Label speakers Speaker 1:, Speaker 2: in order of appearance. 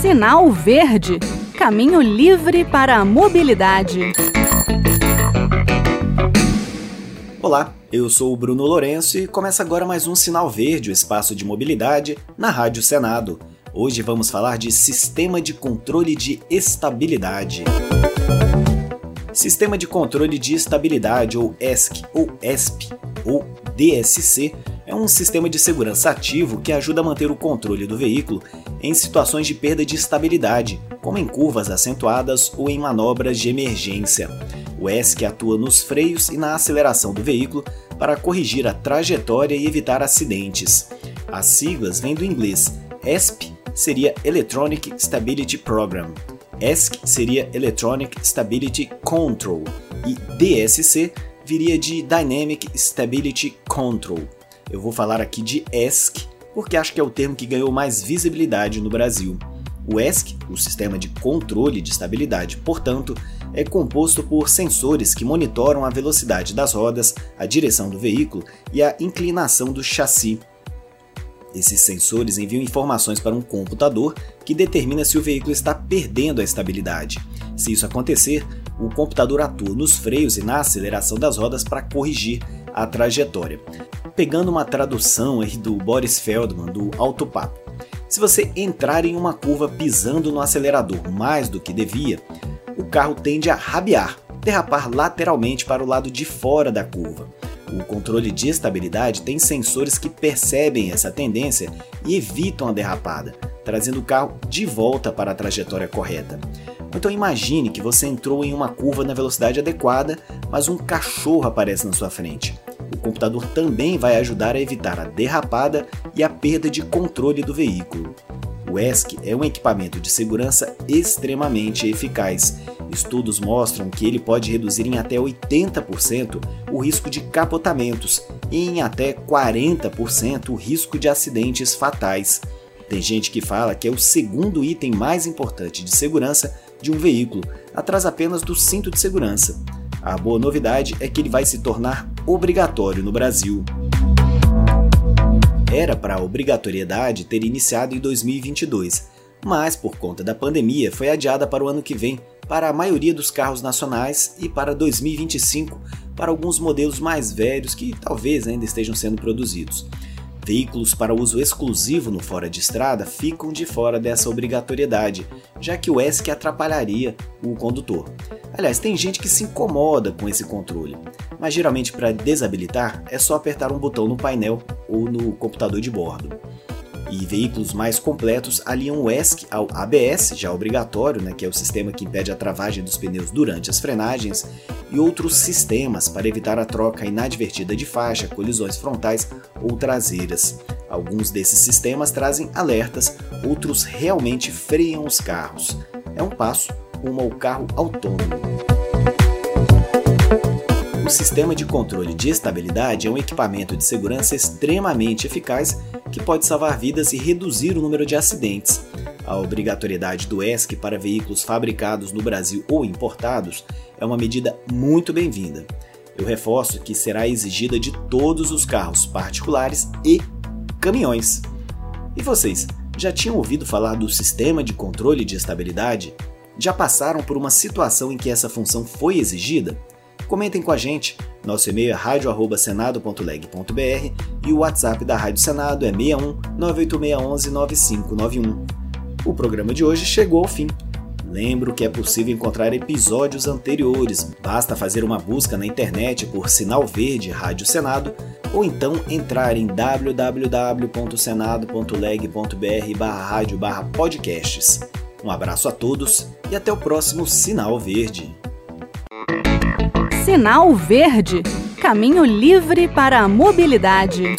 Speaker 1: Sinal Verde Caminho livre para a mobilidade.
Speaker 2: Olá, eu sou o Bruno Lourenço e começa agora mais um Sinal Verde, o espaço de mobilidade, na Rádio Senado. Hoje vamos falar de Sistema de Controle de Estabilidade. Sistema de Controle de Estabilidade, ou ESC, ou ESP, ou DSC, é um sistema de segurança ativo que ajuda a manter o controle do veículo em situações de perda de estabilidade, como em curvas acentuadas ou em manobras de emergência. O ESC atua nos freios e na aceleração do veículo para corrigir a trajetória e evitar acidentes. As siglas vêm do inglês. ESP seria Electronic Stability Program, ESC seria Electronic Stability Control e DSC viria de Dynamic Stability Control. Eu vou falar aqui de ESC porque acho que é o termo que ganhou mais visibilidade no Brasil. O ESC, o Sistema de Controle de Estabilidade, portanto, é composto por sensores que monitoram a velocidade das rodas, a direção do veículo e a inclinação do chassi. Esses sensores enviam informações para um computador que determina se o veículo está perdendo a estabilidade. Se isso acontecer, o computador atua nos freios e na aceleração das rodas para corrigir a trajetória. Pegando uma tradução aí do Boris Feldman do Autopapo. Se você entrar em uma curva pisando no acelerador mais do que devia, o carro tende a rabiar, derrapar lateralmente para o lado de fora da curva. O controle de estabilidade tem sensores que percebem essa tendência e evitam a derrapada, trazendo o carro de volta para a trajetória correta. Então imagine que você entrou em uma curva na velocidade adequada, mas um cachorro aparece na sua frente. O computador também vai ajudar a evitar a derrapada e a perda de controle do veículo. O ESC é um equipamento de segurança extremamente eficaz. Estudos mostram que ele pode reduzir em até 80% o risco de capotamentos e em até 40% o risco de acidentes fatais. Tem gente que fala que é o segundo item mais importante de segurança de um veículo, atrás apenas do cinto de segurança. A boa novidade é que ele vai se tornar obrigatório no Brasil. Era para a obrigatoriedade ter iniciado em 2022, mas por conta da pandemia foi adiada para o ano que vem para a maioria dos carros nacionais e para 2025 para alguns modelos mais velhos que talvez ainda estejam sendo produzidos. Veículos para uso exclusivo no fora de estrada ficam de fora dessa obrigatoriedade, já que o ESC atrapalharia o condutor. Aliás, tem gente que se incomoda com esse controle, mas geralmente para desabilitar é só apertar um botão no painel ou no computador de bordo. E veículos mais completos aliam o ESC ao ABS, já obrigatório, né, que é o sistema que impede a travagem dos pneus durante as frenagens, e outros sistemas para evitar a troca inadvertida de faixa, colisões frontais ou traseiras. Alguns desses sistemas trazem alertas, outros realmente freiam os carros. É um passo rumo ao carro autônomo. O sistema de controle de estabilidade é um equipamento de segurança extremamente eficaz que pode salvar vidas e reduzir o número de acidentes. A obrigatoriedade do ESC para veículos fabricados no Brasil ou importados é uma medida muito bem-vinda. Eu reforço que será exigida de todos os carros particulares e caminhões. E vocês, já tinham ouvido falar do sistema de controle de estabilidade? Já passaram por uma situação em que essa função foi exigida? Comentem com a gente. Nosso e-mail é radio@senado.leg.br e o WhatsApp da Rádio Senado é 61 98611 9591. O programa de hoje chegou ao fim. Lembro que é possível encontrar episódios anteriores, basta fazer uma busca na internet por Sinal Verde Rádio Senado ou então entrar em www.senado.leg.br/radio/podcasts. Um abraço a todos e até o próximo Sinal Verde.
Speaker 1: Sinal Verde Caminho livre para a mobilidade.